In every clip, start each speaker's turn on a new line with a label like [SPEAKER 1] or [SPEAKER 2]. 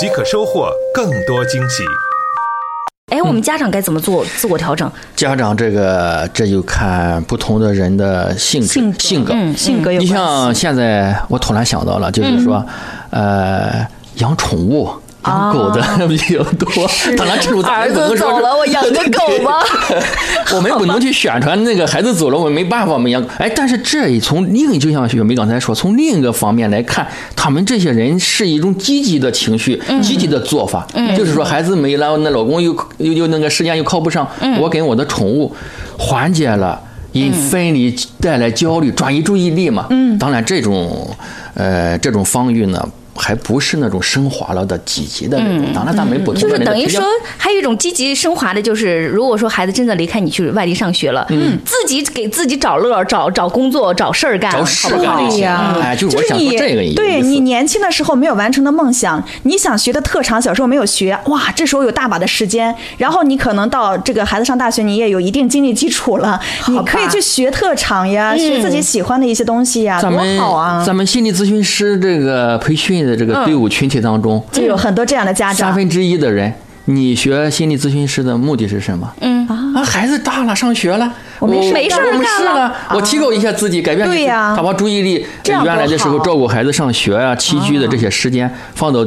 [SPEAKER 1] 即可收获更多惊喜。
[SPEAKER 2] 哎，我们家长该怎么做自我调整？
[SPEAKER 3] 家长这个这就看不同的人的性质
[SPEAKER 4] 性格
[SPEAKER 3] 性格。
[SPEAKER 2] 嗯
[SPEAKER 4] 性格有
[SPEAKER 3] 你。像现在我突然想到了，就是说，呃，养宠物。养狗的 比较多，当然这种咱
[SPEAKER 2] 儿子走了，我养个狗吧。
[SPEAKER 3] 我们不能去宣传那个孩子走了，我们没办法，我们养。哎，但是这一从另一就像雪梅刚才说，从另一个方面来看，他们这些人是一种积极的情绪、积极的做法。就是说，孩子没了，那老公又又又那个时间又靠不上，我给我的宠物缓解了。因分离带来焦虑，转移注意力嘛。嗯，当然这种，呃，这种方域呢，还不是那种升华了的积极的那种。当然，咱们不同
[SPEAKER 2] 就是等于说，还有一种积极升华的，就是如果说孩子真的离开你去外地上学了，嗯，自己给自己找乐、找找工作、找事儿干，
[SPEAKER 3] 找事
[SPEAKER 2] 好好
[SPEAKER 3] 干哎，就是我想
[SPEAKER 4] 你
[SPEAKER 3] 说这个意思。
[SPEAKER 4] 对你年轻的时候没有完成的梦想，你想学的特长，小时候没有学，哇，这时候有大把的时间，然后你可能到这个孩子上大学，你也有一定经济基础了，你
[SPEAKER 2] 吧
[SPEAKER 4] 可以去学特长呀，学自己喜欢的一些东西呀，多好啊！
[SPEAKER 3] 咱们心理咨询师这个培训的这个队伍群体当中，
[SPEAKER 4] 就有很多这样的家长，
[SPEAKER 3] 三分之一的人，你学心理咨询师的目的是什么？嗯。啊，孩子大了，上学了，我
[SPEAKER 4] 没事
[SPEAKER 2] 没事儿干了
[SPEAKER 3] 事了，我提高一下自己，改变
[SPEAKER 4] 对呀。
[SPEAKER 3] 他把注意力原来的时候照顾孩子上学啊、起居的这些时间放到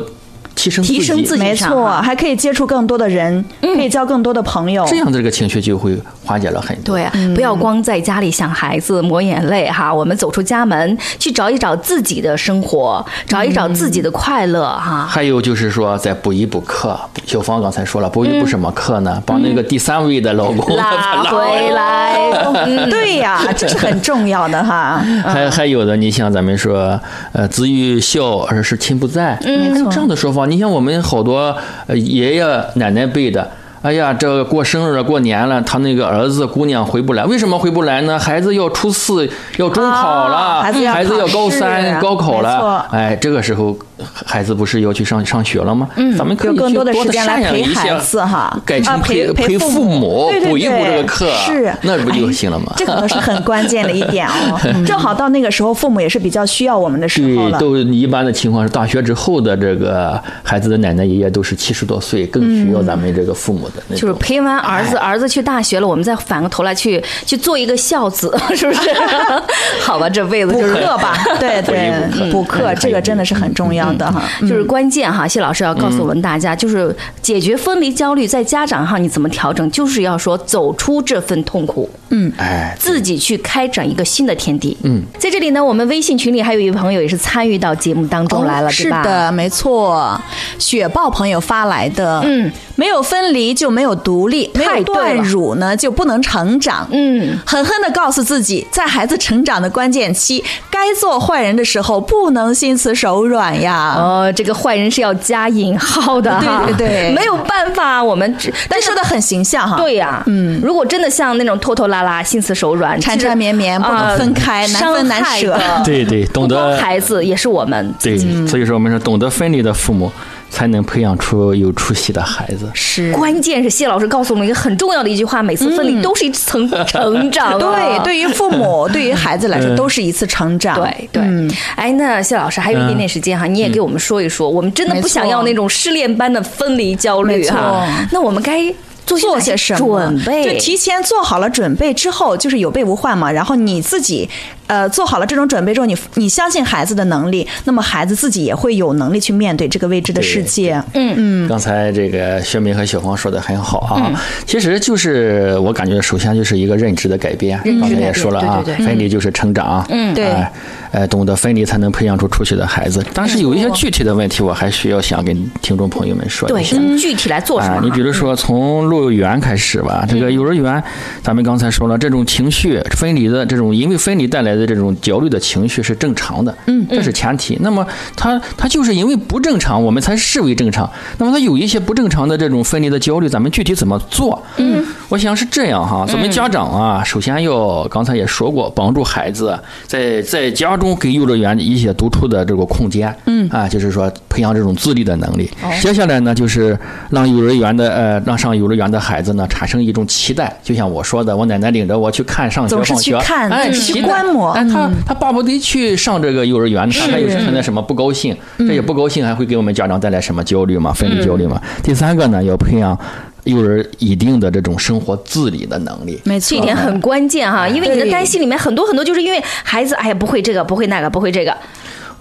[SPEAKER 3] 提升
[SPEAKER 2] 提升自己
[SPEAKER 4] 没错，还可以接触更多的人，可以交更多的朋友。
[SPEAKER 3] 这样的这个情绪就会缓解了很多。
[SPEAKER 2] 对啊，不要光在家里想孩子抹眼泪哈，我们走出家门去找一找自己的生活，找一找自己的快乐哈。
[SPEAKER 3] 还有就是说，再补一补课。小芳刚才说了，补一补什么课呢？把那个第三位的老公
[SPEAKER 2] 拉回来，嗯
[SPEAKER 4] 对呀，这是很重要的哈。
[SPEAKER 3] 还还有的，你像咱们说，呃，子欲孝而是亲不在，还有这样的说法。你像我们好多爷爷奶奶辈的。哎呀，这个过生日了过年了，他那个儿子姑娘回不来，为什么回不来呢？孩子要初四，要中考了，
[SPEAKER 4] 啊孩子要
[SPEAKER 3] 孩子要高三高考了，哎，这个时候孩子不是要去上上学了吗？嗯，咱们可以
[SPEAKER 4] 有更
[SPEAKER 3] 去
[SPEAKER 4] 多的时间来陪孩子哈。
[SPEAKER 3] 改成
[SPEAKER 4] 啊陪
[SPEAKER 3] 陪
[SPEAKER 4] 陪父
[SPEAKER 3] 父
[SPEAKER 4] 母
[SPEAKER 3] 补一补这个课，
[SPEAKER 4] 是。
[SPEAKER 3] 那不就
[SPEAKER 4] 哎
[SPEAKER 3] 行了吗？
[SPEAKER 4] 这可能是很关键的一点哦。正好到那个时候，父母也是比较需要我们的时候
[SPEAKER 3] 对，都一般的情况是大学之后的这个孩子的奶奶爷爷都是七十多岁，更需要咱们这个父母的那种。
[SPEAKER 2] 就是陪完儿子，儿子去大学了，我们再反过头来去去做一个孝子，是不是？好吧，这辈子
[SPEAKER 4] 补
[SPEAKER 2] 就是
[SPEAKER 4] 课吧，对对
[SPEAKER 3] 补课，
[SPEAKER 4] 这个真的是很重要的哈。
[SPEAKER 2] 就是关键哈，谢老师要告诉我们大家，就是解决分离焦虑，在家长哈你怎么调整，就是要说走出这份痛苦，嗯。
[SPEAKER 3] 哎，
[SPEAKER 2] 自己去开展一个新的天地。嗯，在这里呢，我们微信群里还有一位朋友也是参与到节目当中来了，对吧？
[SPEAKER 4] 是的，没错，雪豹朋友发来的，
[SPEAKER 2] 嗯，
[SPEAKER 4] 没有分离就没有独立，没有
[SPEAKER 2] 太
[SPEAKER 4] 断乳呢就不能成长，
[SPEAKER 2] 嗯，
[SPEAKER 4] 狠狠的告诉自己，在孩子成长的关键期，该做坏人的时候不能心慈手软呀。
[SPEAKER 2] 哦，这个坏人是要加引号的哈，
[SPEAKER 4] 对对对。
[SPEAKER 2] 没有办法，我们只
[SPEAKER 4] 但说的很形象哈，
[SPEAKER 2] 对呀、嗯，如果真的像那种拖拖拉拉、心慈手软、
[SPEAKER 4] 缠缠绵绵不能分开难分难舍。
[SPEAKER 3] 对对，懂得。
[SPEAKER 2] 孩子也是我们
[SPEAKER 3] 对，所以说我们说懂得分离的父母，才能培养出有出息的孩子。
[SPEAKER 4] 是。
[SPEAKER 2] 关键是谢老师告诉我们一个很重要的一句话：每次分离都是一层成长、啊。
[SPEAKER 4] 对，对于父母，对于孩子来说，都是一次成长。
[SPEAKER 2] 对对，
[SPEAKER 4] 嗯。
[SPEAKER 2] 哎，那谢老师还有一点点时间哈，你也给我们说一说，我们真的不想要那种失恋般的分离焦虑哈。那我们该做
[SPEAKER 4] 做些
[SPEAKER 2] 些
[SPEAKER 4] 什么
[SPEAKER 2] 准备？
[SPEAKER 4] 就提前做好了准备之后，就是有备无患嘛。然后你自己，呃，做好了这种准备之后，你你相信孩子的能力，那么孩子自己也会有能力去面对这个未知的世界。
[SPEAKER 2] 嗯
[SPEAKER 4] 嗯，
[SPEAKER 3] 刚才这个薛梅和小黄说的很好啊，其实就是我感觉首先就是一个认知的改变，刚才也说了啊，
[SPEAKER 2] 对对对
[SPEAKER 3] 分离就是成长，嗯
[SPEAKER 4] 对
[SPEAKER 3] 呃，懂得分离才能培养出出息的孩子。但是有一些具体的问题，我还需要想跟听众朋友们说，一下
[SPEAKER 2] 对。具体来做什么？
[SPEAKER 3] 你比如说从幼儿园开始吧。这个幼儿园，咱们刚才说了，这种情绪分离的这种，因为分离带来的这种焦虑的情绪是正常的，嗯，这是前提。那么他他就是因为不正常，我们才视为正常。那么他有一些不正常的这种分离的焦虑，咱们具体怎么做？嗯，我想是这样哈。咱们家长啊，首先要刚才也说过，帮助孩子在在家中给幼儿园一些独处的这个空间，嗯，啊，就是说培养这种自立的能力。接下来呢，就是让幼儿园的呃，让上幼儿园的孩子呢产生一种期待，就像我说的，我奶奶领着我去看上学放学，
[SPEAKER 4] 去看
[SPEAKER 3] 哎，
[SPEAKER 4] 就是去观摩
[SPEAKER 3] 哎，他他巴不得去上这个幼儿园，看看有存在什么不高兴，这些不高兴还会给我们家长带来什么焦虑嘛？分离焦虑嘛？第三个呢，要培养幼儿一定的这种生活自理的能力。
[SPEAKER 4] 没错，
[SPEAKER 2] 这一点很关键哈，因为你的担心里面很多很多，就是因为孩子哎呀不会这个不会那个不会这个，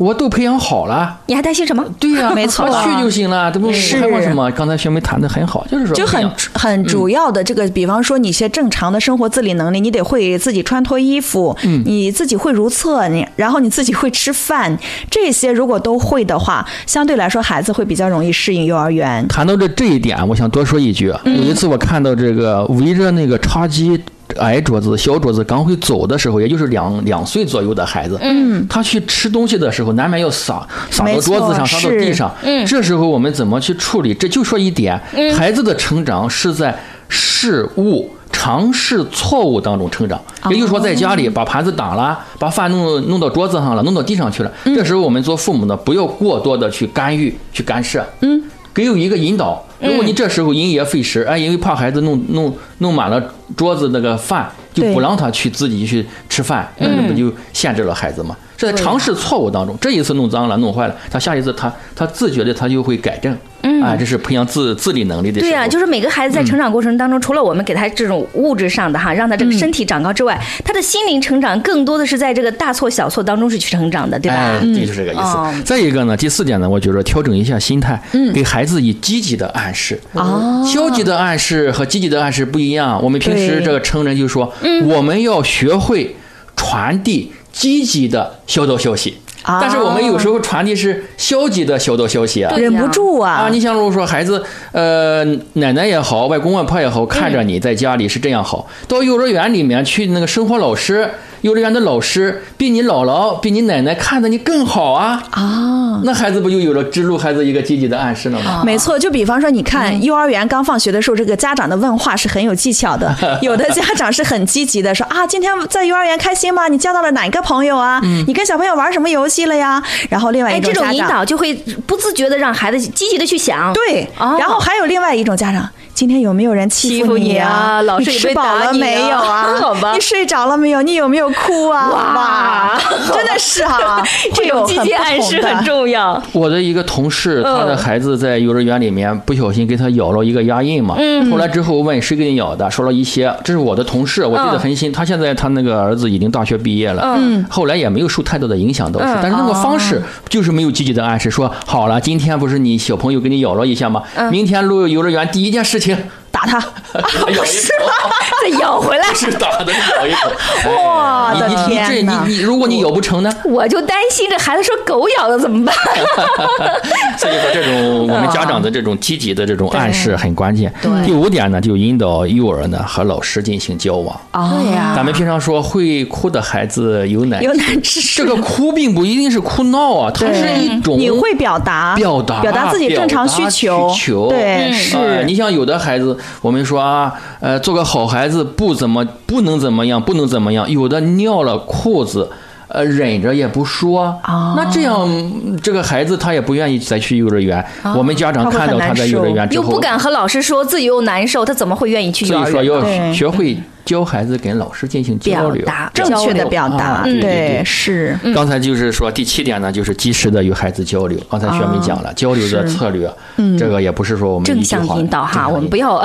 [SPEAKER 3] 我都培养好了。
[SPEAKER 2] 你还担心什么？
[SPEAKER 3] 对呀、
[SPEAKER 4] 没错
[SPEAKER 3] 他去就行了，这不
[SPEAKER 4] 是
[SPEAKER 3] 还什么？刚才学妹谈的很好，就是说
[SPEAKER 4] 就很很主要的这个，比方说你一些正常的生活自理能力，你得会自己穿脱衣服，你自己会如厕，你然后你自己会吃饭，这些如果都会的话，相对来说孩子会比较容易适应幼儿园。
[SPEAKER 3] 谈到这这一点，我想多说一句。有一次我看到这个围着那个茶几矮桌子、小桌子刚会走的时候，也就是两两岁左右的孩子，嗯，他去吃东西的时候，难免要撒撒到桌子上，撒到地上。嗯，这时候我们怎么去处理？这就说一点，孩子的成长是在事物。尝试错误当中成长，也就是说，在家里把盘子打了，把饭弄弄到桌子上了，弄到地上去了。这时候我们做父母的不要过多的去干预、去干涉，嗯，给有一个引导。如果你这时候因噎废食，哎，因为怕孩子弄弄弄满了桌子那个饭，就不让他去自己去吃饭，那不就限制了孩子吗？是在尝试错误当中，这一次弄脏了、弄坏了，他下一次他他自觉的他就会改正。嗯，啊，这是培养自自理能力的。
[SPEAKER 2] 对呀、就是每个孩子在成长过程当中，除了我们给他这种物质上的哈，让他这个身体长高之外，他的心灵成长更多的是在这个大错小错当中是去成长的，对吧？
[SPEAKER 3] 哎，这就是这个意思。
[SPEAKER 2] 哦
[SPEAKER 3] 再一个呢，第四点呢，我觉得调整一下心态，
[SPEAKER 2] 嗯
[SPEAKER 3] 给孩子以积极的暗示。
[SPEAKER 2] 哦
[SPEAKER 3] 消极的暗示和积极的暗示不一样。我们平时这个成人就说，
[SPEAKER 2] 嗯
[SPEAKER 3] 我们要学会传递积极的消道消息。
[SPEAKER 4] 啊
[SPEAKER 3] 但是我们有时候传递是消极的小道消息啊。
[SPEAKER 4] 忍不住啊！
[SPEAKER 3] 啊，你像如果说孩子，呃，奶奶也好，外公外婆也好，看着你在家里是这样好，到幼儿园里面去，那个生活老师，幼儿园的老师比你姥姥、比你奶奶看着你更好啊啊，那孩子不就有了植入孩子一个积极的暗示了吗？
[SPEAKER 4] 没错，就比方说，你看幼儿园刚放学的时候，这个家长的问话是很有技巧的。有的家长是很积极的，说啊，今天在幼儿园开心吗？你交到了哪个朋友啊？你跟小朋友玩什么游戏了呀？然后另外
[SPEAKER 2] 哎，
[SPEAKER 4] 一种
[SPEAKER 2] 这种
[SPEAKER 4] 家长，
[SPEAKER 2] 引导就会不自觉的让孩子积极的去想。
[SPEAKER 4] 对，
[SPEAKER 2] 哦
[SPEAKER 4] 然后还有另外一种家长。今天有没有人欺
[SPEAKER 2] 欺负
[SPEAKER 4] 负
[SPEAKER 2] 你啊
[SPEAKER 4] 啊？
[SPEAKER 2] 老师
[SPEAKER 4] 吃饱了没有
[SPEAKER 2] 啊
[SPEAKER 4] 啊？
[SPEAKER 2] 好吧
[SPEAKER 4] 你睡着了没有？你有没有哭啊？
[SPEAKER 2] 哇
[SPEAKER 4] 真的是哈，
[SPEAKER 2] 这种积极暗示很重要。
[SPEAKER 3] 我的一个同事，他的孩子在幼儿园里面不小心给他咬了一个牙印嘛，
[SPEAKER 2] 嗯
[SPEAKER 3] 后来之后问谁给你咬的，说了一些，这是我的同事，我记得很清。他现在他那个儿子已经大学毕业了，
[SPEAKER 2] 嗯，
[SPEAKER 3] 后来也没有受太多的影响倒是，
[SPEAKER 2] 嗯
[SPEAKER 3] 但是那个方式就是没有积极的暗示，说好了，今天不是你小朋友给你咬了一下吗？明天入幼儿园第一件事情
[SPEAKER 4] 打他，
[SPEAKER 3] 咬一口，
[SPEAKER 2] 再咬回来，
[SPEAKER 3] 是打的咬一口。
[SPEAKER 4] 我的
[SPEAKER 3] 你你你这
[SPEAKER 4] 天哪！
[SPEAKER 3] 你你，如果你咬不成呢？
[SPEAKER 2] 我就担心这孩子说狗咬的怎么办？
[SPEAKER 3] 所以说，这种我们家长的这种积极的这种暗示很关键。第五点呢，就引导幼儿呢和老师进行交往。
[SPEAKER 2] 对呀
[SPEAKER 3] 咱们平常说会哭的孩子有奶
[SPEAKER 4] 有难之事
[SPEAKER 3] 这个哭并不一定是哭闹啊，它是一种
[SPEAKER 4] 你会表达
[SPEAKER 3] 表达
[SPEAKER 4] 表达自己正常需求，
[SPEAKER 3] 需求
[SPEAKER 4] 对，
[SPEAKER 2] 嗯
[SPEAKER 4] 是、
[SPEAKER 3] 呃你像有的孩子，我们说啊，呃，做个好孩子不怎么不能怎么样，不能怎么样，有的尿了裤子。呃，忍着也不说，
[SPEAKER 4] 啊
[SPEAKER 3] 那这样嗯这个孩子他也不愿意再去幼儿园。我们家长看到他在幼儿园之后，
[SPEAKER 2] 又不敢和老师说，自己又难受，他怎么会愿意去幼儿园？
[SPEAKER 3] 所以说要学会教孩子跟老师进行交流，
[SPEAKER 2] 表达
[SPEAKER 4] 正确的表达，
[SPEAKER 3] 啊对对对
[SPEAKER 4] 是。
[SPEAKER 3] 刚才就是说第七点呢，就是及时的与孩子交流。刚才学妹讲了，交流的策略，这个也不是说我们
[SPEAKER 2] 正向引导哈，我们不要，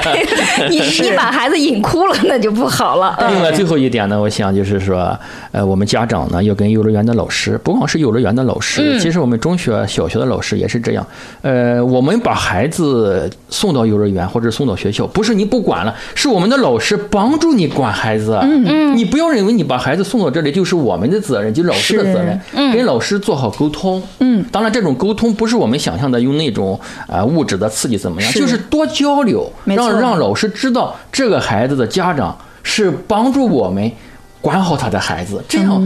[SPEAKER 2] 你你把孩子引哭了，那就不好了。
[SPEAKER 3] 另外最后一点呢，我想就是说，呃，我们家长呢要跟幼儿园的老师，不光是幼儿园的老师，其实我们中学、小学的老师也是这样。呃，我们把孩子送到幼儿园或者送到学校，不是你不管了，是我们的老师帮助你管孩子。嗯嗯，你不要认为你把孩子送到这里就是我们的责任，就老师的责任。嗯，跟老师做好沟通。嗯，当然这种沟通不是我们想象的用那种啊物质的刺激怎么样，就是多交流，让让老师知道这个孩子的家长是帮助我们。管好他的孩子，这样，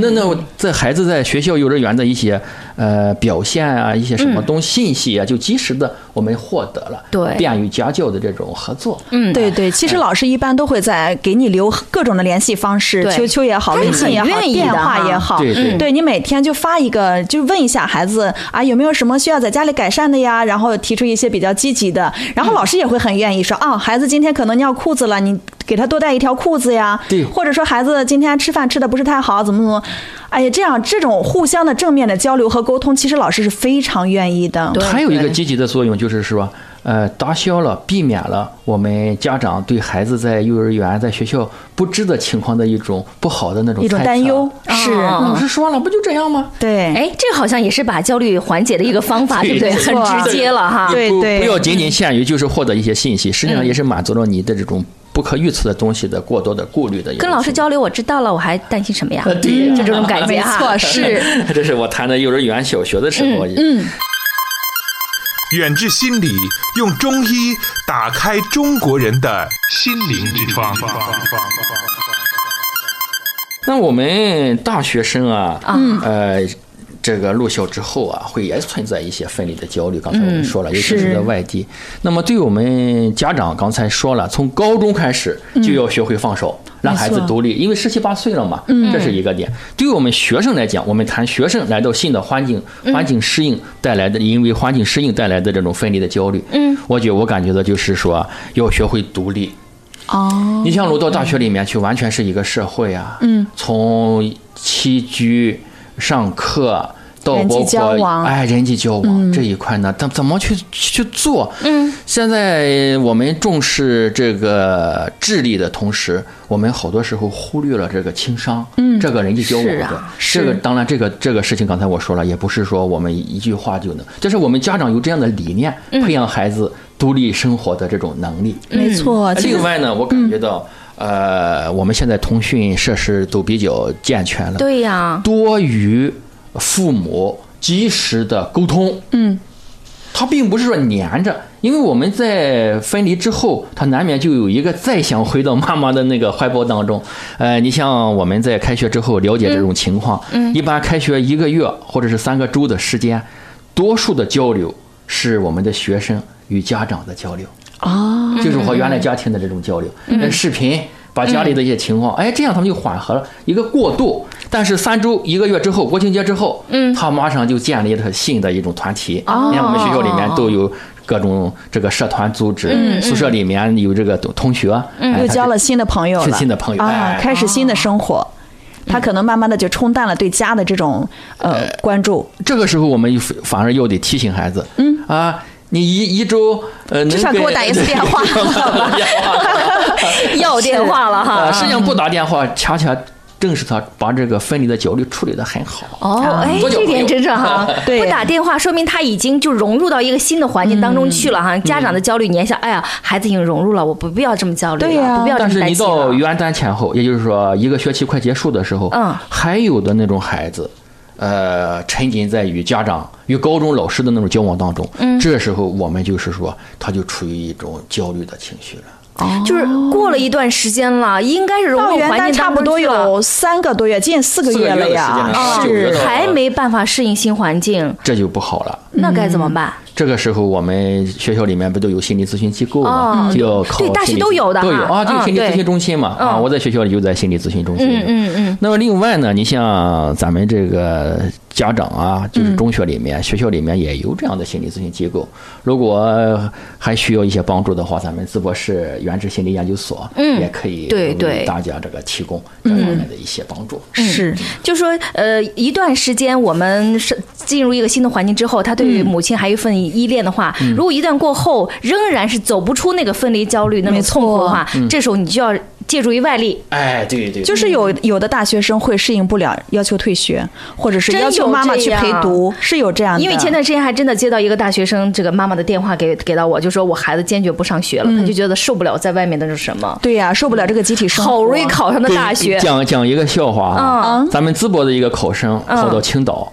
[SPEAKER 3] 那那这孩子在学校、幼儿园的一些呃表现啊，一些什么东信息啊，就及时的我们获得了，
[SPEAKER 2] 对，
[SPEAKER 3] 便于家教的这种合作。
[SPEAKER 4] 嗯，对对，其实老师一般都会在给你留各种的联系方式，QQ 也好，微信也好，电话也好，
[SPEAKER 3] 对对，
[SPEAKER 4] 对你每天就发一个，就问一下孩子啊有没有什么需要在家里改善的呀，然后提出一些比较积极的，然后老师也会很愿意说啊，孩子今天可能尿裤子了，你。给他多带一条裤子呀，
[SPEAKER 3] 对，
[SPEAKER 4] 或者说孩子今天吃饭吃的不是太好，怎么怎么，哎呀，这样这种互相的正面的交流和沟通，其实老师是非常愿意的。
[SPEAKER 3] 还有一个积极的作用就是说，呃，打消了、避免了我们家长对孩子在幼儿园、在学校不知的情况的一种不好的那种
[SPEAKER 4] 一种担忧。是，
[SPEAKER 3] 老师说了，不就这样吗？
[SPEAKER 4] 对，
[SPEAKER 2] 哎，这好像也是把焦虑缓解的一个方法，对不对？很直接了哈。
[SPEAKER 4] 对对，
[SPEAKER 3] 不要仅仅限于就是获得一些信息，实际上也是满足了你的这种。不可预测的东西的过多的顾虑的，
[SPEAKER 2] 跟老师交流，我知道了，我还担心什么呀？
[SPEAKER 3] 对，
[SPEAKER 2] 就这种感觉哈。
[SPEAKER 4] 没错，是。
[SPEAKER 3] 这是我谈的幼儿园、小学的时候。
[SPEAKER 2] 嗯。
[SPEAKER 1] 远志心理用中医打开中国人的心灵之窗。
[SPEAKER 3] 那我们大学生啊，嗯呃。这个入校之后啊，会也存在一些分离的焦虑。刚才我们说了，尤其是在外地。那么，对我们家长刚才说了，从高中开始就要学会放手，让孩子独立，因为十七八岁了嘛，这是一个点。对于我们学生来讲，我们谈学生来到新的环境，环境适应带来的，因为环境适应带来的这种分离的焦虑。嗯，我觉我感觉到就是说，要学会独立。
[SPEAKER 4] 哦，
[SPEAKER 3] 你像落到大学里面去，完全是一个社会啊。嗯，从起居。上课到包括哎人际交往这一块呢，怎怎么去去做？嗯，现在我们重视这个智力的同时，我们好多时候忽略了这个情商，嗯，这个人际交往的。这个当然，这个这个事情刚才我说了，也不是说我们一句话就能，就是我们家长有这样的理念，培养孩子独立生活的这种能力。
[SPEAKER 4] 没错。
[SPEAKER 3] 另外呢，我感觉到。呃，我们现在通讯设施都比较健全了，
[SPEAKER 2] 对呀，
[SPEAKER 3] 多与父母及时的沟通，
[SPEAKER 4] 嗯，
[SPEAKER 3] 他并不是说黏着，因为我们在分离之后，他难免就有一个再想回到妈妈的那个怀抱当中。呃，你像我们在开学之后了解这种情况，嗯，一般开学一个月或者是三个周的时间，多数的交流是我们的学生与家长的交流。
[SPEAKER 4] 哦，
[SPEAKER 3] 就是和原来家庭的这种交流，视频把家里的一些情况，哎，这样他们就缓和了一个过渡。但是三周一个月之后，国庆节之后，嗯，他马上就建立了新的一种团体。你看我们学校里面都有各种这个社团组织，宿舍里面有这个同学，
[SPEAKER 4] 又交了新的朋友，
[SPEAKER 3] 是新的朋友
[SPEAKER 4] 啊，开始新的生活。他可能慢慢的就冲淡了对家的这种呃关注。
[SPEAKER 3] 这个时候，我们反而又得提醒孩子，嗯啊。你一一周呃，
[SPEAKER 4] 至少给我打一次电话，
[SPEAKER 2] 要电话了。哈。
[SPEAKER 3] 实际上不打电话，恰恰正是他把这个分离的焦虑处理的很好。
[SPEAKER 2] 哦，哎，这点真是哈，
[SPEAKER 4] 对，
[SPEAKER 2] 不打电话说明他已经就融入到一个新的环境当中去了哈。家长的焦虑，你想，哎呀，孩子已经融入了，我不必要这么焦虑了，不必要这么担心
[SPEAKER 3] 但是你到元旦前后，也就是说一个学期快结束的时候，嗯，还有的那种孩子。呃，沉浸在与家长、与高中老师的那种交往当中，嗯，这时候我们就是说，他就处于一种焦虑的情绪了。
[SPEAKER 2] 哦，就是过了一段时间了，应该是融入环境
[SPEAKER 4] 差不多有三个多月，近四个月了呀，
[SPEAKER 2] 是还没办法适应新环境，
[SPEAKER 3] 这就不好了。
[SPEAKER 2] 那该怎么办？
[SPEAKER 3] 这个时候，我们学校里面不都有心理咨询机构吗？就要考
[SPEAKER 2] 对，大学都有的，
[SPEAKER 3] 都有啊，就心理咨询中心嘛。啊，我在学校里就在心理咨询中心。
[SPEAKER 2] 嗯嗯嗯。
[SPEAKER 3] 那么另外呢，你像咱们这个家长啊，就是中学里面、学校里面也有这样的心理咨询机构。如果还需要一些帮助的话，咱们淄博市原治心理研究所也可以
[SPEAKER 2] 对对
[SPEAKER 3] 大家这个提供这方面的一些帮助。
[SPEAKER 4] 是，
[SPEAKER 2] 就说呃，一段时间我们是进入一个新的环境之后，他对于母亲还有一份。依恋的话，如果一旦过后仍然是走不出那个分离焦虑那种痛苦的话，这时候你就要借助于外力。
[SPEAKER 3] 哎，对对，
[SPEAKER 4] 就是有有的大学生会适应不了，要求退学，或者是要求妈妈去陪读，是有这样的。
[SPEAKER 2] 因为前段时间还真的接到一个大学生这个妈妈的电话给给到我，就说我孩子坚决不上学了，他就觉得受不了在外面的是什么。
[SPEAKER 4] 对呀、受不了这个集体生活。
[SPEAKER 2] 好容易考上的大学，
[SPEAKER 3] 讲讲一个笑话啊，
[SPEAKER 2] 嗯。
[SPEAKER 3] 咱们淄博的一个考生
[SPEAKER 2] 嗯。
[SPEAKER 3] 考到青岛，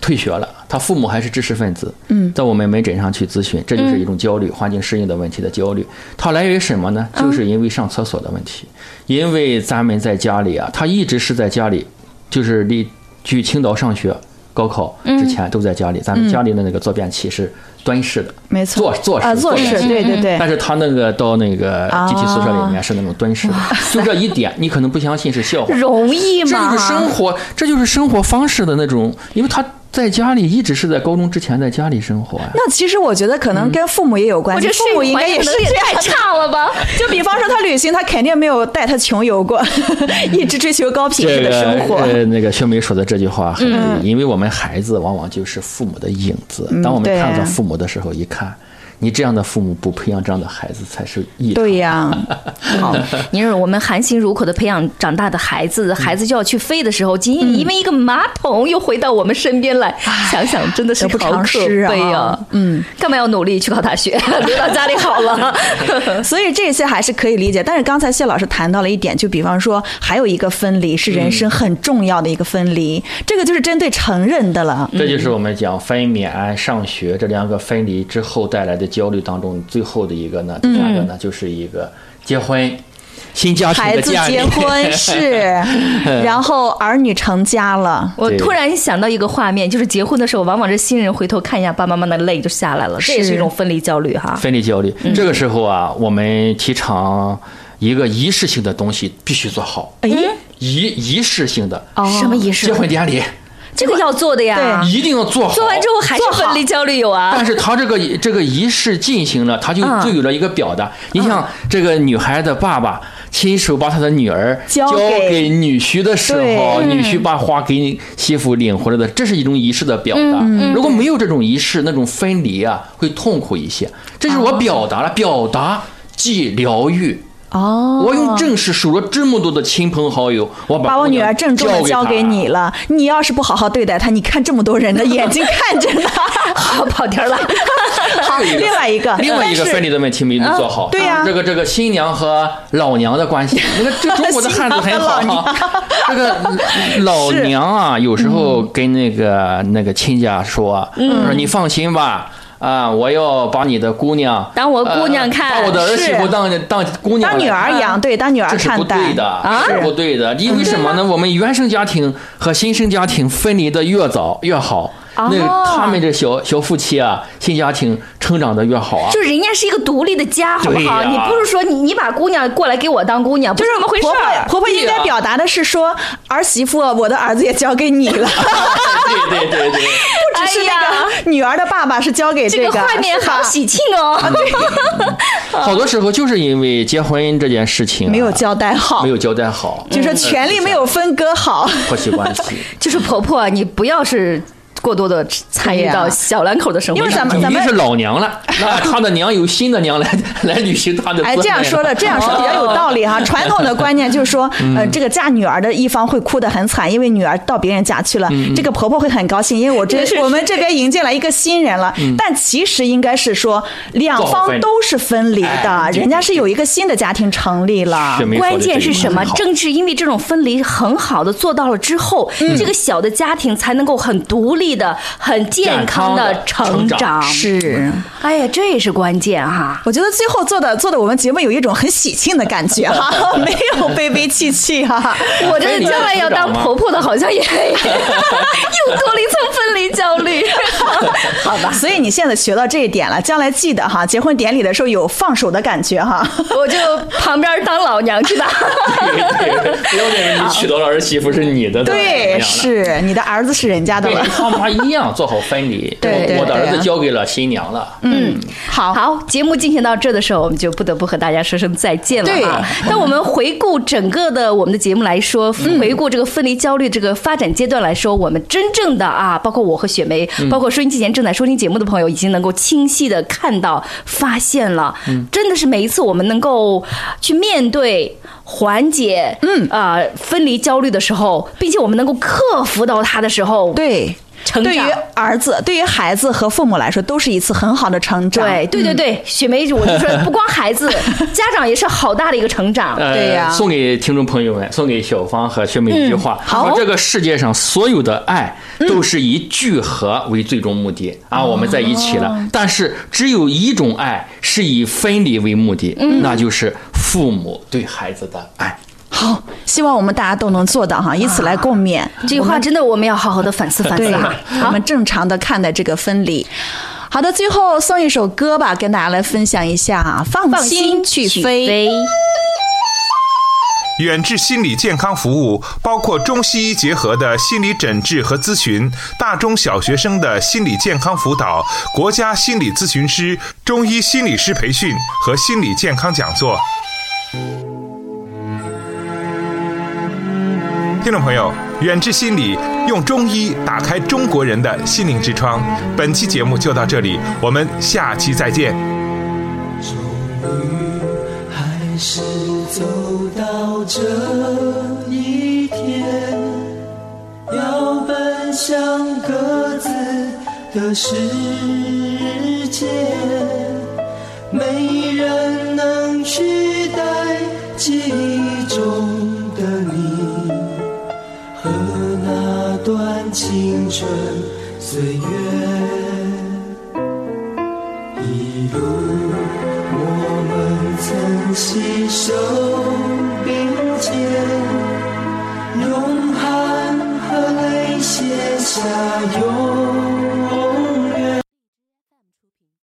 [SPEAKER 3] 退学了，他父母还是知识分子，嗯，在我们门诊上去咨询，这就是一种焦虑，环境适应的问题的焦虑。它来源于什么呢？就是因为上厕所的问题，因为咱们在家里啊，他一直是在家里，就是离去青岛上学。高考之前都在家里，咱们家里的那个坐便器是蹲式的，
[SPEAKER 4] 没错，
[SPEAKER 3] 坐坐式
[SPEAKER 4] 啊，坐式，对对对。
[SPEAKER 3] 但是他那个到那个集体宿舍里面是那种蹲式的，就这一点，你可能不相信是笑话，
[SPEAKER 2] 容易吗
[SPEAKER 3] 这
[SPEAKER 2] 吗？
[SPEAKER 3] 就是生活，这就是生活方式的那种，因为他在家里一直是在高中之前在家里生活呀。
[SPEAKER 4] 那其实我觉得可能跟父母也有关系，
[SPEAKER 2] 我这
[SPEAKER 4] 父母应该也是
[SPEAKER 2] 也 太
[SPEAKER 4] 这样的。
[SPEAKER 2] 差了吧？
[SPEAKER 4] 就比方说他旅行，他肯定没有带他穷游过，一直追求高品质的生活。
[SPEAKER 3] 呃，那个秀梅说的这句话很对，因为我们孩子往往就是父母的影子。当我们看到父母的时候，一看，你这样的父母不培养这样的孩子才是异。
[SPEAKER 4] 对呀，
[SPEAKER 2] 好，你说我们含辛茹苦的培养长大的孩子，孩子就要去飞的时候，仅仅因为一个马桶又回到我们身边来，想想真的是好可悲啊！嗯，干嘛要努力去考大学？留到家里好了。
[SPEAKER 4] 所以这些还是可以理解。但是刚才谢老师谈到了一点，就比方说还有一个分离是人生很重要的一个分离，这个就是针对成人的了。
[SPEAKER 3] 这就是我们讲分娩、上学这两个分离之后带来的焦虑当中最后的一个呢，第二个呢，就是一个结婚、新家庭
[SPEAKER 4] 孩子
[SPEAKER 3] 的建立。
[SPEAKER 4] 结婚是，然后儿女成家了。
[SPEAKER 2] 我突然想到一个画面，就是结婚的时候，往往是新人回头看一下爸爸妈妈的泪就下来了，这也是一种分离焦虑哈。
[SPEAKER 3] 分离焦虑。这个时候啊，我们提倡一个仪式性的东西必须做好，
[SPEAKER 4] 哎，
[SPEAKER 3] 仪仪式性的。
[SPEAKER 2] 什么仪式？
[SPEAKER 3] 结？婚典礼
[SPEAKER 2] 这个要做的呀。
[SPEAKER 3] 一定要做好。
[SPEAKER 2] 做完之后还是分离焦虑有啊
[SPEAKER 3] 但。是他这个这个仪式进行了，他就
[SPEAKER 2] 嗯
[SPEAKER 3] 就有了一个表达。你像这个女孩的爸爸亲手把他的女儿交
[SPEAKER 4] 交给
[SPEAKER 3] 给女婿的时候，女婿把花给媳妇领回来的，这是一种仪式的表达。如果没有这种仪式，那种分离啊，会痛苦一些。这是我表达了，表达即疗愈。
[SPEAKER 4] 哦，
[SPEAKER 3] 我用正式数了这么多的亲朋好友，我把
[SPEAKER 4] 把我女儿郑重的交给你了，你要是不好好对待她，你看这么多人的 眼睛看着呢。
[SPEAKER 2] 好跑题了。
[SPEAKER 4] 好，另外一个，
[SPEAKER 3] 另外一个分离的问题没做好。
[SPEAKER 4] 对呀
[SPEAKER 3] 这个这个新娘和老娘的关系，你看这中国的汉子很好
[SPEAKER 4] 新娘
[SPEAKER 3] 啊。这个老娘啊，有时候跟那个那个亲家说，说你放心吧。啊！我要把你的姑娘
[SPEAKER 2] 当我姑娘看
[SPEAKER 3] 呃把我的儿媳妇当当姑娘
[SPEAKER 4] 当女儿养，对，当女儿
[SPEAKER 3] 这是不
[SPEAKER 4] 看待
[SPEAKER 3] 对的，
[SPEAKER 2] 啊
[SPEAKER 3] 是不对的。因为什么呢？我们原生家庭和新生家庭分离的越早越好，
[SPEAKER 2] 哦
[SPEAKER 3] 那他们这小小夫妻啊，新家庭成长的越好啊。
[SPEAKER 2] 就是人家是一个独立的家，好不好？你不是说你你把姑娘过来给我当姑娘，不
[SPEAKER 4] 就是
[SPEAKER 2] 怎么回事
[SPEAKER 4] 婆婆
[SPEAKER 2] 儿。
[SPEAKER 4] 婆婆应该表达的是说，儿媳妇，我的儿子也交给你了，
[SPEAKER 3] 对对对对。
[SPEAKER 4] 不只是那个女儿的爸爸是交给
[SPEAKER 2] 这个
[SPEAKER 4] 个
[SPEAKER 2] 画面好喜庆哦！
[SPEAKER 3] 好多时候就是因为结婚这件事情、啊、
[SPEAKER 4] 没有交代好
[SPEAKER 3] 没，有交代好，
[SPEAKER 4] 就说权利没有分割好。
[SPEAKER 3] 婆媳关系。
[SPEAKER 2] 就是婆婆，你不要是过多的参与到小两口的生活
[SPEAKER 4] 因为。咱们咱们
[SPEAKER 3] 是老娘了，那他的娘有新的娘来 来履行他的
[SPEAKER 4] 哎，这样说的，这样说比较有道理哈。传统的观念就是说，呃，这个嫁女儿的一方会哭得很惨，因为女儿到别人家去了，这个婆婆会很高兴，因为我这我们这边迎进来一个新人了。但其实应该是说，两方都是分离的
[SPEAKER 3] 哎，
[SPEAKER 4] 人家是有一个新的家庭成立了。
[SPEAKER 2] 关键是什么？正是因为这种分离很好的做到了之后，
[SPEAKER 3] 嗯。
[SPEAKER 2] 这个小的家庭才能够很独立的、很健康的
[SPEAKER 3] 成长
[SPEAKER 2] 长。
[SPEAKER 4] 是，
[SPEAKER 2] 哎呀，这也是关键哈。
[SPEAKER 4] 我觉得最后做的做的我们节目有一种很喜庆的感觉哈，没有悲悲戚戚哈。
[SPEAKER 2] 我这将来要当婆婆的，好像也 又多了一层分离焦虑。好吧，
[SPEAKER 4] 所以你现在学到这一点了，将来记得哈，结婚典礼的时候有放手的感觉哈。
[SPEAKER 2] 我就旁边当老娘去吧。
[SPEAKER 3] 对，不要认为你娶到了儿媳妇是你的，
[SPEAKER 4] 对，是你的儿子是人家的
[SPEAKER 3] 对，
[SPEAKER 4] 了
[SPEAKER 3] 跟。他妈一样做好分离。
[SPEAKER 4] 对对
[SPEAKER 3] 我的儿子交给了新娘了。
[SPEAKER 4] 嗯，好，
[SPEAKER 2] 好，节目进行到这的时候，我们就不得不和大家说声再见了
[SPEAKER 4] 对
[SPEAKER 2] 啊。当我们回顾整个的我们的节目来说，回顾这个分离焦虑这个发展阶段来说，我们真正的啊，包括我和雪梅，包括收音机前正在收听节目的朋友，已经能够清晰的看到、发现了，真的是每一次我们能够去面对。缓解嗯啊、分离焦虑的时候，并且我们能够克服到它的时候，
[SPEAKER 4] 对。
[SPEAKER 2] 成长
[SPEAKER 4] 对于儿子、对于孩子和父母来说，都是一次很好的成长。
[SPEAKER 2] 对对对对，雪梅，我就说 不光孩子，家长也是好大的一个成长。
[SPEAKER 3] 呃
[SPEAKER 4] 对呀
[SPEAKER 3] 送给听众朋友们，送给小芳和雪梅一句话：
[SPEAKER 2] 好
[SPEAKER 3] 这个世界上所有的爱都是以聚合为最终目的、啊，我们在一起了。但是只有一种爱是以分离为目的，那就是父母对孩子的爱。
[SPEAKER 4] 好，希望我们大家都能做到哈，以此来共勉。
[SPEAKER 2] 这句话真的我们要好好的反思反思哈。
[SPEAKER 4] 我们正常的看待这个分离。好的，最后送一首歌吧，跟大家来分享一下啊，放
[SPEAKER 2] 放
[SPEAKER 4] 心
[SPEAKER 2] 心去。
[SPEAKER 4] 飞。
[SPEAKER 1] 远志心理健康服务包括中西医结合的心理诊治和咨询，大中小学生的心理健康辅导，国家心理咨询师、中医心理师培训和心理健康讲座。听众朋友，远志心理用中医打开中国人的心灵之窗。本期节目就到这里，我们下期再见。
[SPEAKER 5] 终于还是走到这一天，要奔向各自的世界，没人能取代记忆段青春岁月。一路我们曾携手并肩，用汗和泪写下永